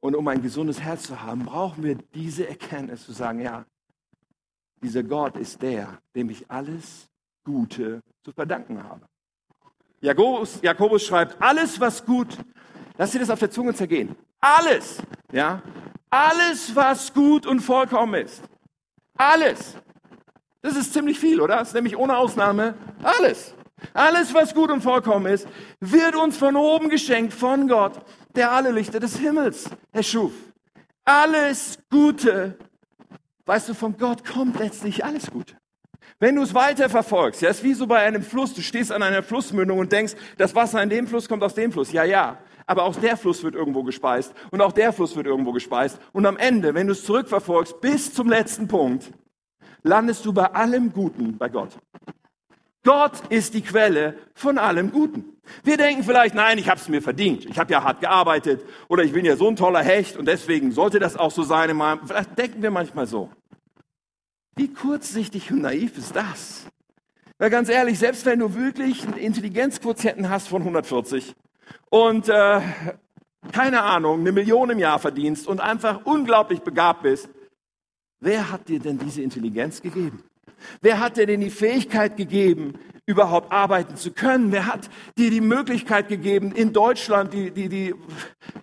Und um ein gesundes Herz zu haben, brauchen wir diese Erkenntnis zu sagen, ja, dieser Gott ist der, dem ich alles Gute zu verdanken habe. Jakobus, Jakobus schreibt, alles was gut, lass dir das auf der Zunge zergehen. Alles, ja, alles was gut und vollkommen ist. Alles. Das ist ziemlich viel, oder? Das ist nämlich ohne Ausnahme alles. Alles, was gut und vollkommen ist, wird uns von oben geschenkt von Gott, der alle Lichter des Himmels erschuf. Alles Gute, weißt du, von Gott kommt letztlich alles Gute. Wenn du es weiter verfolgst, ja, ist wie so bei einem Fluss, du stehst an einer Flussmündung und denkst, das Wasser in dem Fluss kommt aus dem Fluss. Ja, ja. Aber auch der Fluss wird irgendwo gespeist und auch der Fluss wird irgendwo gespeist. Und am Ende, wenn du es zurückverfolgst bis zum letzten Punkt, landest du bei allem Guten bei Gott. Gott ist die Quelle von allem Guten. Wir denken vielleicht, nein, ich habe es mir verdient. Ich habe ja hart gearbeitet oder ich bin ja so ein toller Hecht und deswegen sollte das auch so sein. Vielleicht denken wir manchmal so. Wie kurzsichtig und naiv ist das? Weil ganz ehrlich, selbst wenn du wirklich einen Intelligenzquotienten hast von 140 und äh, keine Ahnung, eine Million im Jahr verdienst und einfach unglaublich begabt bist, Wer hat dir denn diese Intelligenz gegeben? Wer hat dir denn die Fähigkeit gegeben, überhaupt arbeiten zu können? Wer hat dir die Möglichkeit gegeben, in Deutschland die, die, die,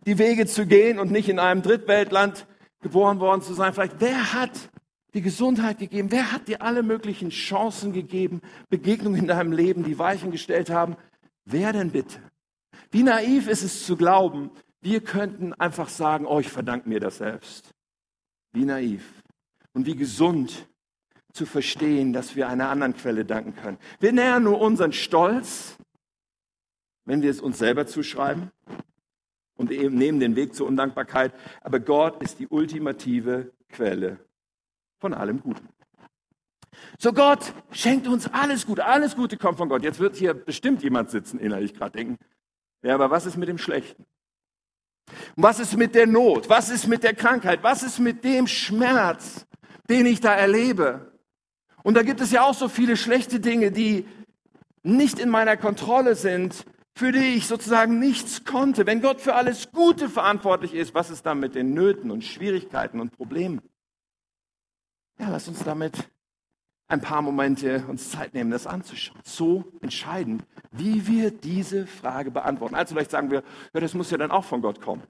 die Wege zu gehen und nicht in einem Drittweltland geboren worden zu sein? Vielleicht, wer hat die Gesundheit gegeben? Wer hat dir alle möglichen Chancen gegeben, Begegnungen in deinem Leben, die Weichen gestellt haben? Wer denn bitte? Wie naiv ist es zu glauben, wir könnten einfach sagen, oh, ich verdanke mir das selbst. Wie naiv und wie gesund zu verstehen, dass wir einer anderen Quelle danken können. Wir nähern nur unseren Stolz, wenn wir es uns selber zuschreiben und eben nehmen den Weg zur Undankbarkeit. Aber Gott ist die ultimative Quelle von allem Guten. So Gott schenkt uns alles Gute. Alles Gute kommt von Gott. Jetzt wird hier bestimmt jemand sitzen, innerlich gerade denken. Ja, aber was ist mit dem Schlechten? Was ist mit der Not? Was ist mit der Krankheit? Was ist mit dem Schmerz, den ich da erlebe. Und da gibt es ja auch so viele schlechte Dinge, die nicht in meiner Kontrolle sind, für die ich sozusagen nichts konnte. Wenn Gott für alles Gute verantwortlich ist, was ist dann mit den Nöten und Schwierigkeiten und Problemen? Ja, lass uns damit ein paar Momente uns Zeit nehmen, das anzuschauen. So entscheidend, wie wir diese Frage beantworten. Also vielleicht sagen wir, ja, das muss ja dann auch von Gott kommen.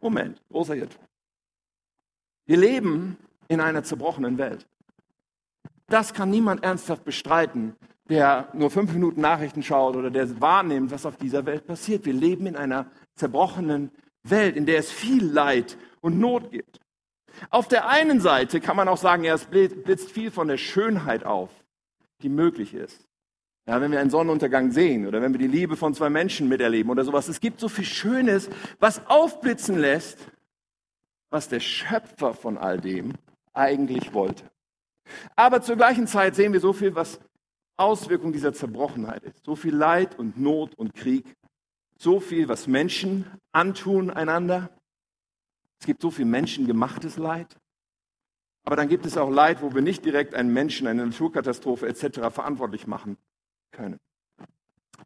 Moment, großer Irrtum. Wir leben in einer zerbrochenen Welt. Das kann niemand ernsthaft bestreiten, der nur fünf Minuten Nachrichten schaut oder der wahrnimmt, was auf dieser Welt passiert. Wir leben in einer zerbrochenen Welt, in der es viel Leid und Not gibt. Auf der einen Seite kann man auch sagen, ja, es blitzt viel von der Schönheit auf, die möglich ist. Ja, wenn wir einen Sonnenuntergang sehen oder wenn wir die Liebe von zwei Menschen miterleben oder sowas. Es gibt so viel Schönes, was aufblitzen lässt, was der Schöpfer von all dem eigentlich wollte. Aber zur gleichen Zeit sehen wir so viel, was Auswirkung dieser Zerbrochenheit ist. So viel Leid und Not und Krieg. So viel, was Menschen antun einander. Es gibt so viel menschengemachtes Leid. Aber dann gibt es auch Leid, wo wir nicht direkt einen Menschen, eine Naturkatastrophe etc. verantwortlich machen können.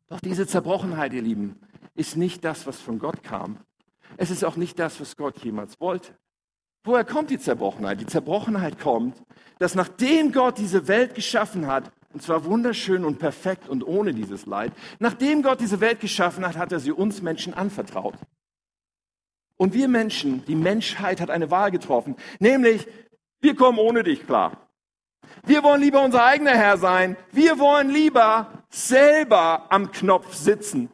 Doch diese Zerbrochenheit, ihr Lieben, ist nicht das, was von Gott kam. Es ist auch nicht das, was Gott jemals wollte. Woher kommt die Zerbrochenheit? Die Zerbrochenheit kommt, dass nachdem Gott diese Welt geschaffen hat, und zwar wunderschön und perfekt und ohne dieses Leid, nachdem Gott diese Welt geschaffen hat, hat er sie uns Menschen anvertraut. Und wir Menschen, die Menschheit hat eine Wahl getroffen, nämlich wir kommen ohne dich klar. Wir wollen lieber unser eigener Herr sein. Wir wollen lieber selber am Knopf sitzen.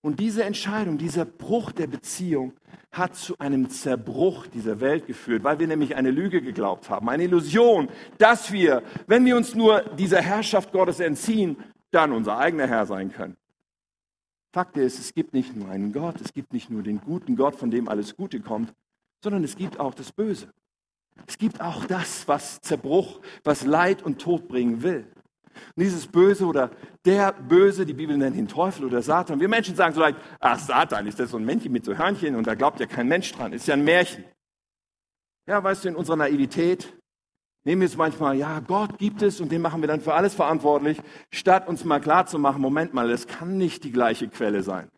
Und diese Entscheidung, dieser Bruch der Beziehung hat zu einem Zerbruch dieser Welt geführt, weil wir nämlich eine Lüge geglaubt haben, eine Illusion, dass wir, wenn wir uns nur dieser Herrschaft Gottes entziehen, dann unser eigener Herr sein können. Fakt ist, es gibt nicht nur einen Gott, es gibt nicht nur den guten Gott, von dem alles Gute kommt, sondern es gibt auch das Böse. Es gibt auch das, was Zerbruch, was Leid und Tod bringen will. Und dieses Böse oder der Böse, die Bibel nennt ihn Teufel oder Satan. Wir Menschen sagen so leicht, ach Satan, ist das so ein Männchen mit so Hörnchen und da glaubt ja kein Mensch dran, ist ja ein Märchen. Ja, weißt du, in unserer Naivität nehmen wir es manchmal, ja, Gott gibt es und den machen wir dann für alles verantwortlich, statt uns mal klar zu machen, Moment mal, es kann nicht die gleiche Quelle sein.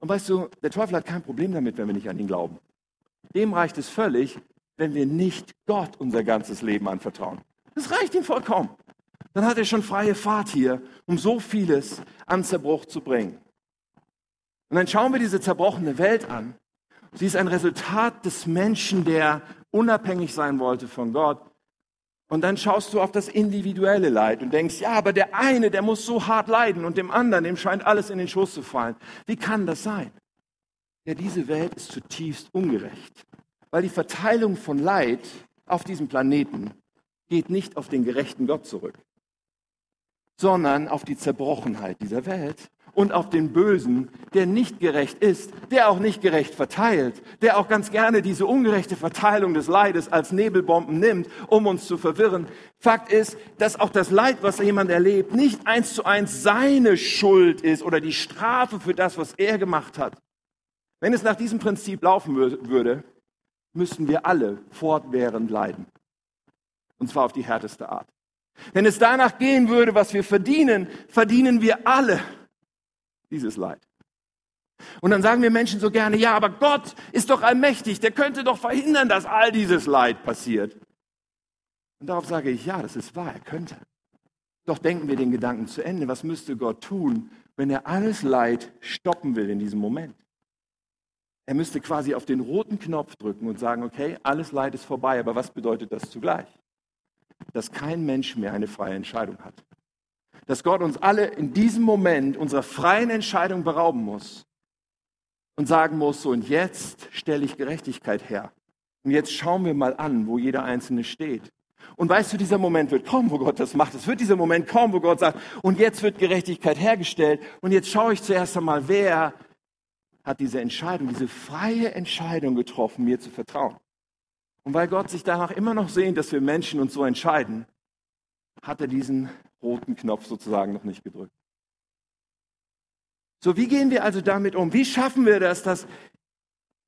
Und weißt du, der Teufel hat kein Problem damit, wenn wir nicht an ihn glauben. Dem reicht es völlig, wenn wir nicht Gott unser ganzes Leben anvertrauen. Das reicht ihm vollkommen. Dann hat er schon freie Fahrt hier, um so vieles an Zerbruch zu bringen. Und dann schauen wir diese zerbrochene Welt an. Sie ist ein Resultat des Menschen, der unabhängig sein wollte von Gott. Und dann schaust du auf das individuelle Leid und denkst, ja, aber der eine, der muss so hart leiden und dem anderen, dem scheint alles in den Schoß zu fallen. Wie kann das sein? Ja, diese Welt ist zutiefst ungerecht, weil die Verteilung von Leid auf diesem Planeten geht nicht auf den gerechten Gott zurück, sondern auf die Zerbrochenheit dieser Welt und auf den Bösen, der nicht gerecht ist, der auch nicht gerecht verteilt, der auch ganz gerne diese ungerechte Verteilung des Leides als Nebelbomben nimmt, um uns zu verwirren. Fakt ist, dass auch das Leid, was jemand erlebt, nicht eins zu eins seine Schuld ist oder die Strafe für das, was er gemacht hat. Wenn es nach diesem Prinzip laufen würde, müssten wir alle fortwährend leiden. Und zwar auf die härteste Art. Wenn es danach gehen würde, was wir verdienen, verdienen wir alle dieses Leid. Und dann sagen wir Menschen so gerne, ja, aber Gott ist doch allmächtig, der könnte doch verhindern, dass all dieses Leid passiert. Und darauf sage ich, ja, das ist wahr, er könnte. Doch denken wir den Gedanken zu Ende. Was müsste Gott tun, wenn er alles Leid stoppen will in diesem Moment? Er müsste quasi auf den roten Knopf drücken und sagen, okay, alles Leid ist vorbei, aber was bedeutet das zugleich? dass kein Mensch mehr eine freie Entscheidung hat. Dass Gott uns alle in diesem Moment unserer freien Entscheidung berauben muss und sagen muss, so und jetzt stelle ich Gerechtigkeit her. Und jetzt schauen wir mal an, wo jeder Einzelne steht. Und weißt du, dieser Moment wird kommen, wo Gott das macht. Es wird dieser Moment kommen, wo Gott sagt, und jetzt wird Gerechtigkeit hergestellt. Und jetzt schaue ich zuerst einmal, wer hat diese Entscheidung, diese freie Entscheidung getroffen, mir zu vertrauen. Und weil Gott sich danach immer noch sehnt, dass wir Menschen uns so entscheiden, hat er diesen roten Knopf sozusagen noch nicht gedrückt. So, wie gehen wir also damit um? Wie schaffen wir das, dass,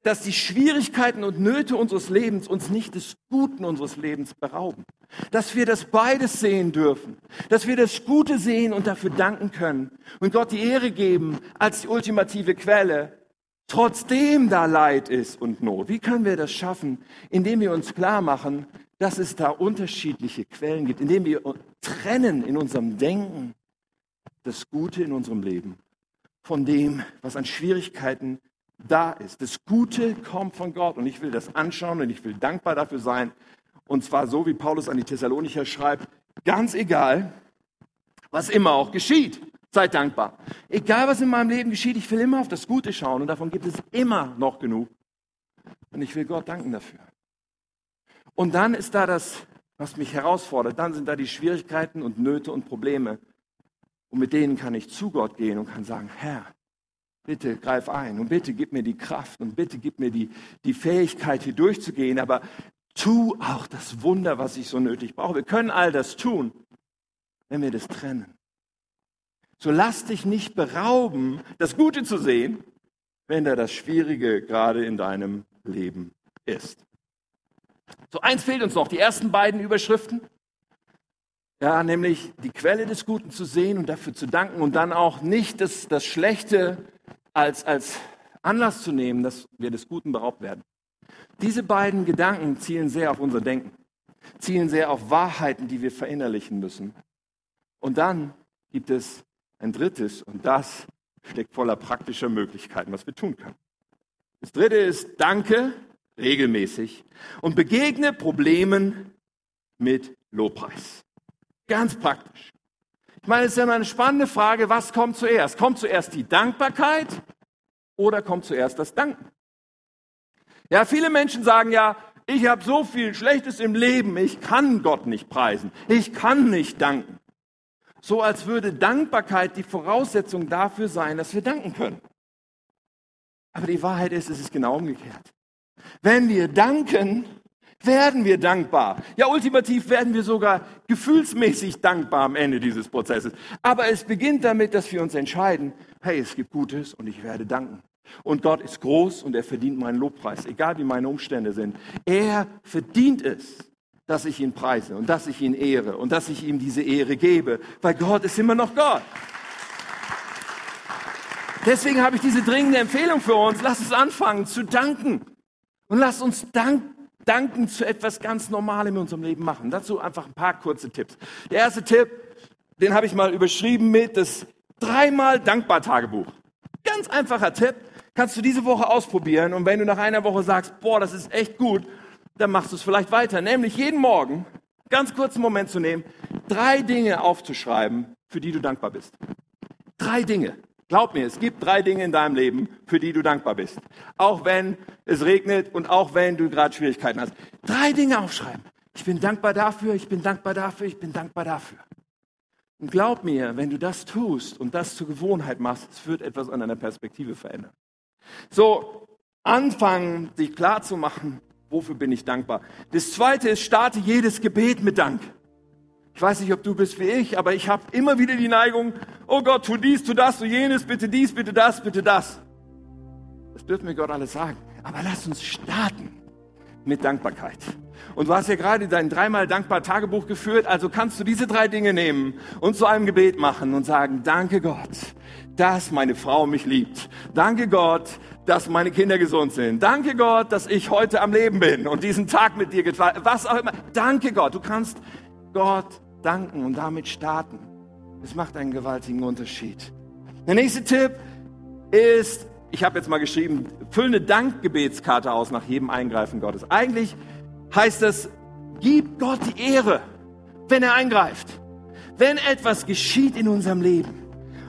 dass die Schwierigkeiten und Nöte unseres Lebens uns nicht des Guten unseres Lebens berauben? Dass wir das beides sehen dürfen. Dass wir das Gute sehen und dafür danken können. Und Gott die Ehre geben als die ultimative Quelle Trotzdem da Leid ist und Not. Wie können wir das schaffen? Indem wir uns klar machen, dass es da unterschiedliche Quellen gibt, indem wir trennen in unserem Denken das Gute in unserem Leben von dem, was an Schwierigkeiten da ist. Das Gute kommt von Gott und ich will das anschauen und ich will dankbar dafür sein. Und zwar so, wie Paulus an die Thessalonicher schreibt, ganz egal, was immer auch geschieht. Seid dankbar. Egal, was in meinem Leben geschieht, ich will immer auf das Gute schauen und davon gibt es immer noch genug. Und ich will Gott danken dafür. Und dann ist da das, was mich herausfordert. Dann sind da die Schwierigkeiten und Nöte und Probleme. Und mit denen kann ich zu Gott gehen und kann sagen, Herr, bitte greif ein und bitte gib mir die Kraft und bitte gib mir die, die Fähigkeit, hier durchzugehen. Aber tu auch das Wunder, was ich so nötig brauche. Wir können all das tun, wenn wir das trennen. So lass dich nicht berauben, das Gute zu sehen, wenn da das Schwierige gerade in deinem Leben ist. So eins fehlt uns noch, die ersten beiden Überschriften. Ja, nämlich die Quelle des Guten zu sehen und dafür zu danken und dann auch nicht das, das Schlechte als, als Anlass zu nehmen, dass wir des Guten beraubt werden. Diese beiden Gedanken zielen sehr auf unser Denken, zielen sehr auf Wahrheiten, die wir verinnerlichen müssen. Und dann gibt es ein drittes und das steckt voller praktischer Möglichkeiten, was wir tun können. Das dritte ist Danke regelmäßig und begegne Problemen mit Lobpreis. Ganz praktisch. Ich meine, es ist ja eine spannende Frage, was kommt zuerst? Kommt zuerst die Dankbarkeit oder kommt zuerst das Danken? Ja, viele Menschen sagen ja, ich habe so viel Schlechtes im Leben, ich kann Gott nicht preisen, ich kann nicht danken. So als würde Dankbarkeit die Voraussetzung dafür sein, dass wir danken können. Aber die Wahrheit ist, es ist genau umgekehrt. Wenn wir danken, werden wir dankbar. Ja, ultimativ werden wir sogar gefühlsmäßig dankbar am Ende dieses Prozesses. Aber es beginnt damit, dass wir uns entscheiden, hey, es gibt Gutes und ich werde danken. Und Gott ist groß und er verdient meinen Lobpreis, egal wie meine Umstände sind. Er verdient es, dass ich ihn preise und dass ich ihn ehre und dass ich ihm diese Ehre gebe, weil Gott ist immer noch Gott. Deswegen habe ich diese dringende Empfehlung für uns. Lass uns anfangen zu danken. Und lass uns dank, danken zu etwas ganz Normalem in unserem Leben machen. Dazu einfach ein paar kurze Tipps. Der erste Tipp, den habe ich mal überschrieben mit das dreimal Dankbar Tagebuch. Ganz einfacher Tipp kannst du diese Woche ausprobieren und wenn du nach einer Woche sagst, boah, das ist echt gut, dann machst du es vielleicht weiter. Nämlich jeden Morgen, ganz kurzen Moment zu nehmen, drei Dinge aufzuschreiben, für die du dankbar bist. Drei Dinge. Glaub mir, es gibt drei Dinge in deinem Leben, für die du dankbar bist. Auch wenn es regnet und auch wenn du gerade Schwierigkeiten hast. Drei Dinge aufschreiben. Ich bin dankbar dafür, ich bin dankbar dafür, ich bin dankbar dafür. Und glaub mir, wenn du das tust und das zur Gewohnheit machst, es wird etwas an deiner Perspektive verändern. So, anfangen, sich klar zu machen, wofür bin ich dankbar. Das zweite ist, starte jedes Gebet mit Dank. Ich weiß nicht, ob du bist wie ich, aber ich habe immer wieder die Neigung, oh Gott, tu dies, tu das, tu jenes, bitte dies, bitte das, bitte das. Das dürfen wir Gott alles sagen. Aber lass uns starten mit Dankbarkeit. Und du hast ja gerade dein dreimal dankbar Tagebuch geführt, also kannst du diese drei Dinge nehmen und zu einem Gebet machen und sagen, danke Gott, dass meine Frau mich liebt. Danke Gott, dass meine Kinder gesund sind. Danke Gott, dass ich heute am Leben bin und diesen Tag mit dir geteilt, was auch immer. Danke Gott, du kannst Gott danken und damit starten. Es macht einen gewaltigen Unterschied. Der nächste Tipp ist, ich habe jetzt mal geschrieben, füll eine Dankgebetskarte aus nach jedem Eingreifen Gottes. Eigentlich heißt das, gib Gott die Ehre, wenn er eingreift. Wenn etwas geschieht in unserem Leben,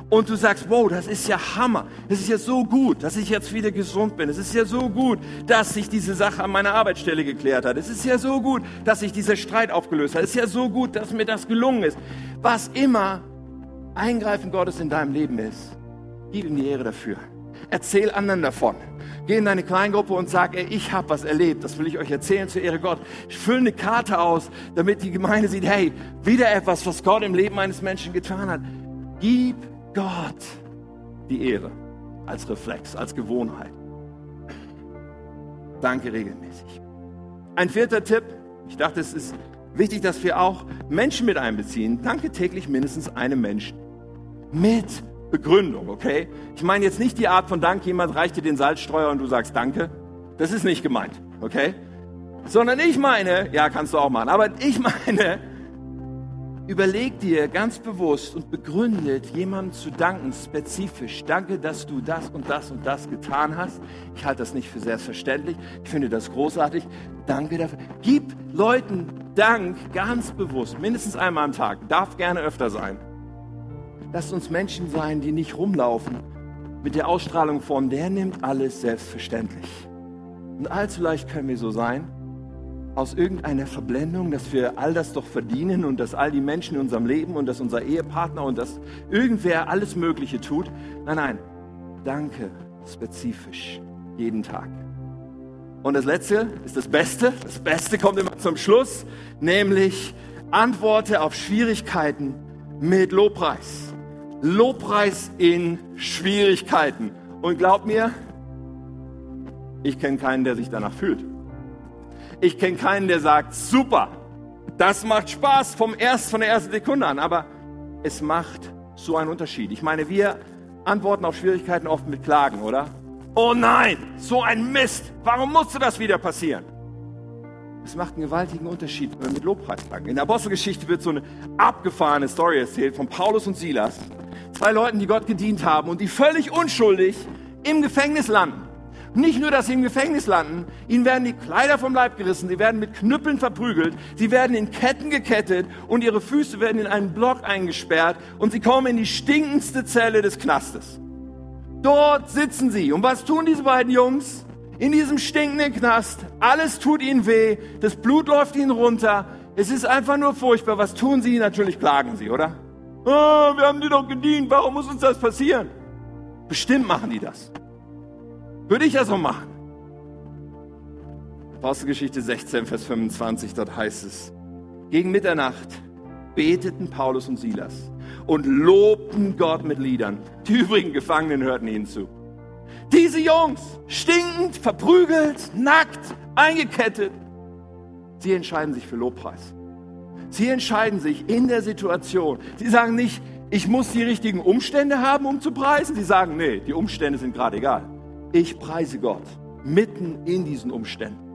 und du sagst, wow, das ist ja Hammer, das ist ja so gut, dass ich jetzt wieder gesund bin, es ist ja so gut, dass sich diese Sache an meiner Arbeitsstelle geklärt hat, es ist ja so gut, dass sich dieser Streit aufgelöst hat, es ist ja so gut, dass mir das gelungen ist. Was immer Eingreifen Gottes in deinem Leben ist, gib ihm die Ehre dafür. Erzähl anderen davon. Geh in deine Kleingruppe und sag, ey, ich habe was erlebt, das will ich euch erzählen zur Ehre Gott. Füll eine Karte aus, damit die Gemeinde sieht, hey, wieder etwas, was Gott im Leben eines Menschen getan hat. Gib Gott die Ehre als Reflex, als Gewohnheit. Danke regelmäßig. Ein vierter Tipp, ich dachte, es ist wichtig, dass wir auch Menschen mit einbeziehen. Danke täglich mindestens einem Menschen. Mit Begründung, okay? Ich meine jetzt nicht die Art von Dank, jemand reicht dir den Salzstreuer und du sagst Danke. Das ist nicht gemeint, okay? Sondern ich meine, ja, kannst du auch machen, aber ich meine, Überleg dir ganz bewusst und begründet, jemandem zu danken, spezifisch. Danke, dass du das und das und das getan hast. Ich halte das nicht für selbstverständlich. Ich finde das großartig. Danke dafür. Gib Leuten Dank ganz bewusst, mindestens einmal am Tag. Darf gerne öfter sein. Lasst uns Menschen sein, die nicht rumlaufen mit der Ausstrahlung von, der nimmt alles selbstverständlich. Und allzu leicht können wir so sein aus irgendeiner Verblendung, dass wir all das doch verdienen und dass all die Menschen in unserem Leben und dass unser Ehepartner und dass irgendwer alles Mögliche tut. Nein, nein, danke spezifisch jeden Tag. Und das Letzte ist das Beste. Das Beste kommt immer zum Schluss, nämlich Antworte auf Schwierigkeiten mit Lobpreis. Lobpreis in Schwierigkeiten. Und glaub mir, ich kenne keinen, der sich danach fühlt. Ich kenne keinen, der sagt, super, Das macht Spaß vom erst, von der ersten Sekunde an, aber es macht so einen Unterschied. Ich meine, wir antworten auf Schwierigkeiten oft mit Klagen, oder? Oh nein, so ein Mist. Warum musste das wieder passieren? Es macht einen gewaltigen Unterschied, wenn wir mit Lobpreis klagen. In der Apostelgeschichte wird so eine abgefahrene Story erzählt von Paulus und Silas. Zwei Leuten, die Gott gedient haben und die völlig unschuldig im Gefängnis landen. Nicht nur, dass sie im Gefängnis landen, ihnen werden die Kleider vom Leib gerissen, sie werden mit Knüppeln verprügelt, sie werden in Ketten gekettet und ihre Füße werden in einen Block eingesperrt und sie kommen in die stinkendste Zelle des Knastes. Dort sitzen sie. Und was tun diese beiden Jungs? In diesem stinkenden Knast. Alles tut ihnen weh. Das Blut läuft ihnen runter. Es ist einfach nur furchtbar. Was tun sie? Natürlich klagen sie, oder? Oh, wir haben dir doch gedient. Warum muss uns das passieren? Bestimmt machen die das. Würde ich das so machen? Apostelgeschichte 16, Vers 25, dort heißt es, gegen Mitternacht beteten Paulus und Silas und lobten Gott mit Liedern. Die übrigen Gefangenen hörten ihnen zu. Diese Jungs, stinkend, verprügelt, nackt, eingekettet, sie entscheiden sich für Lobpreis. Sie entscheiden sich in der Situation. Sie sagen nicht, ich muss die richtigen Umstände haben, um zu preisen. Sie sagen, nee, die Umstände sind gerade egal. Ich preise Gott mitten in diesen Umständen.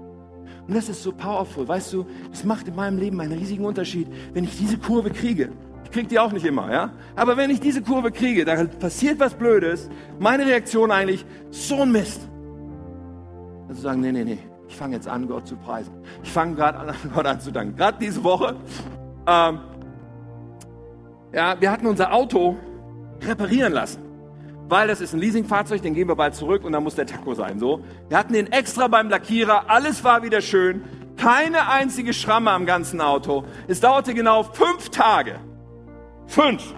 Und das ist so powerful. Weißt du, das macht in meinem Leben einen riesigen Unterschied, wenn ich diese Kurve kriege. Ich kriege die auch nicht immer, ja? Aber wenn ich diese Kurve kriege, da passiert was Blödes. Meine Reaktion eigentlich, so ein Mist. Also sagen, nee, nee, nee, ich fange jetzt an, Gott zu preisen. Ich fange gerade an, Gott an zu danken. Gerade diese Woche, ähm, ja, wir hatten unser Auto reparieren lassen weil das ist ein Leasingfahrzeug, den geben wir bald zurück und dann muss der Taco sein. So, wir hatten den extra beim Lackierer, alles war wieder schön, keine einzige Schramme am ganzen Auto. Es dauerte genau fünf Tage. Fünf.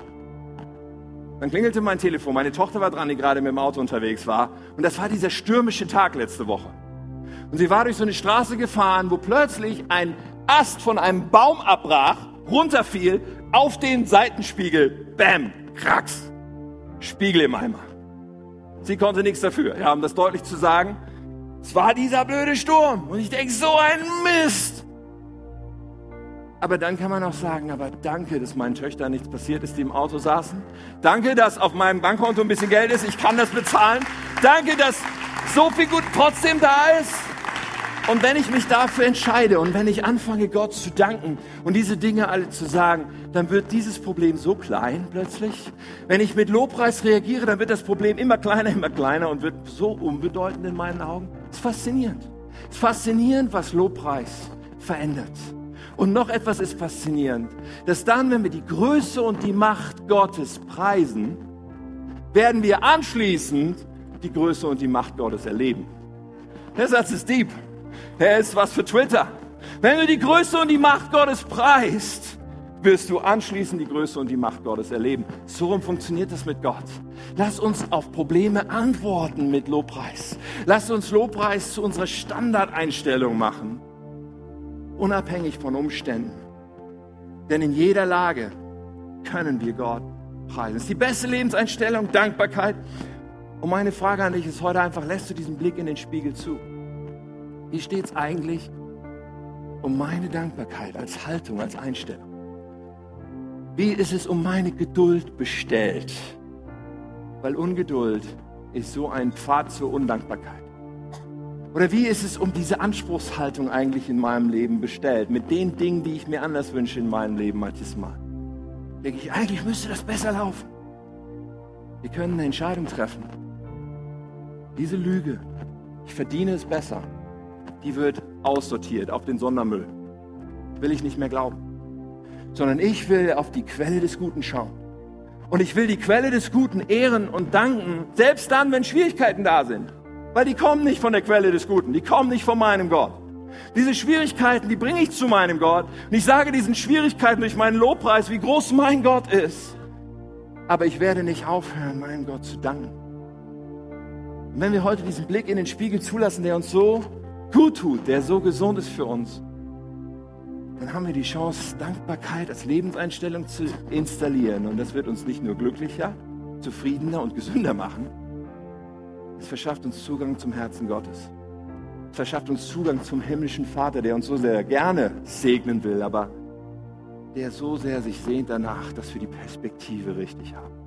Dann klingelte mein Telefon. Meine Tochter war dran, die gerade mit dem Auto unterwegs war. Und das war dieser stürmische Tag letzte Woche. Und sie war durch so eine Straße gefahren, wo plötzlich ein Ast von einem Baum abbrach, runterfiel, auf den Seitenspiegel. Bam, kracks. Spiegel im Eimer. Sie konnte nichts dafür, ja, um das deutlich zu sagen. Es war dieser blöde Sturm. Und ich denke, so ein Mist. Aber dann kann man auch sagen, aber danke, dass meinen Töchtern nichts passiert ist, die im Auto saßen. Danke, dass auf meinem Bankkonto ein bisschen Geld ist, ich kann das bezahlen. Danke, dass so viel gut trotzdem da ist. Und wenn ich mich dafür entscheide und wenn ich anfange, Gott zu danken und diese Dinge alle zu sagen, dann wird dieses Problem so klein plötzlich. Wenn ich mit Lobpreis reagiere, dann wird das Problem immer kleiner, immer kleiner und wird so unbedeutend in meinen Augen. Es ist faszinierend. Es ist faszinierend, was Lobpreis verändert. Und noch etwas ist faszinierend, dass dann, wenn wir die Größe und die Macht Gottes preisen, werden wir anschließend die Größe und die Macht Gottes erleben. Der Satz ist deep. Er ist was für Twitter. Wenn du die Größe und die Macht Gottes preist, wirst du anschließend die Größe und die Macht Gottes erleben. So rum funktioniert das mit Gott. Lass uns auf Probleme antworten mit Lobpreis. Lass uns Lobpreis zu unserer Standardeinstellung machen, unabhängig von Umständen. Denn in jeder Lage können wir Gott preisen. Das ist die beste Lebenseinstellung, Dankbarkeit. Und meine Frage an dich ist heute einfach, lässt du diesen Blick in den Spiegel zu? Wie steht es eigentlich um meine Dankbarkeit als Haltung, als Einstellung? Wie ist es um meine Geduld bestellt? Weil Ungeduld ist so ein Pfad zur Undankbarkeit. Oder wie ist es um diese Anspruchshaltung eigentlich in meinem Leben bestellt? Mit den Dingen, die ich mir anders wünsche in meinem Leben manches Mal. Denke ich, eigentlich müsste das besser laufen. Wir können eine Entscheidung treffen. Diese Lüge, ich verdiene es besser, die wird aussortiert auf den Sondermüll. Will ich nicht mehr glauben. Sondern ich will auf die Quelle des Guten schauen. Und ich will die Quelle des Guten ehren und danken, selbst dann, wenn Schwierigkeiten da sind. Weil die kommen nicht von der Quelle des Guten, die kommen nicht von meinem Gott. Diese Schwierigkeiten, die bringe ich zu meinem Gott. Und ich sage diesen Schwierigkeiten durch meinen Lobpreis, wie groß mein Gott ist. Aber ich werde nicht aufhören, meinem Gott zu danken. Und wenn wir heute diesen Blick in den Spiegel zulassen, der uns so gut tut, der so gesund ist für uns, dann haben wir die Chance, Dankbarkeit als Lebenseinstellung zu installieren. Und das wird uns nicht nur glücklicher, zufriedener und gesünder machen, es verschafft uns Zugang zum Herzen Gottes. Es verschafft uns Zugang zum himmlischen Vater, der uns so sehr gerne segnen will, aber der so sehr sich sehnt danach, dass wir die Perspektive richtig haben.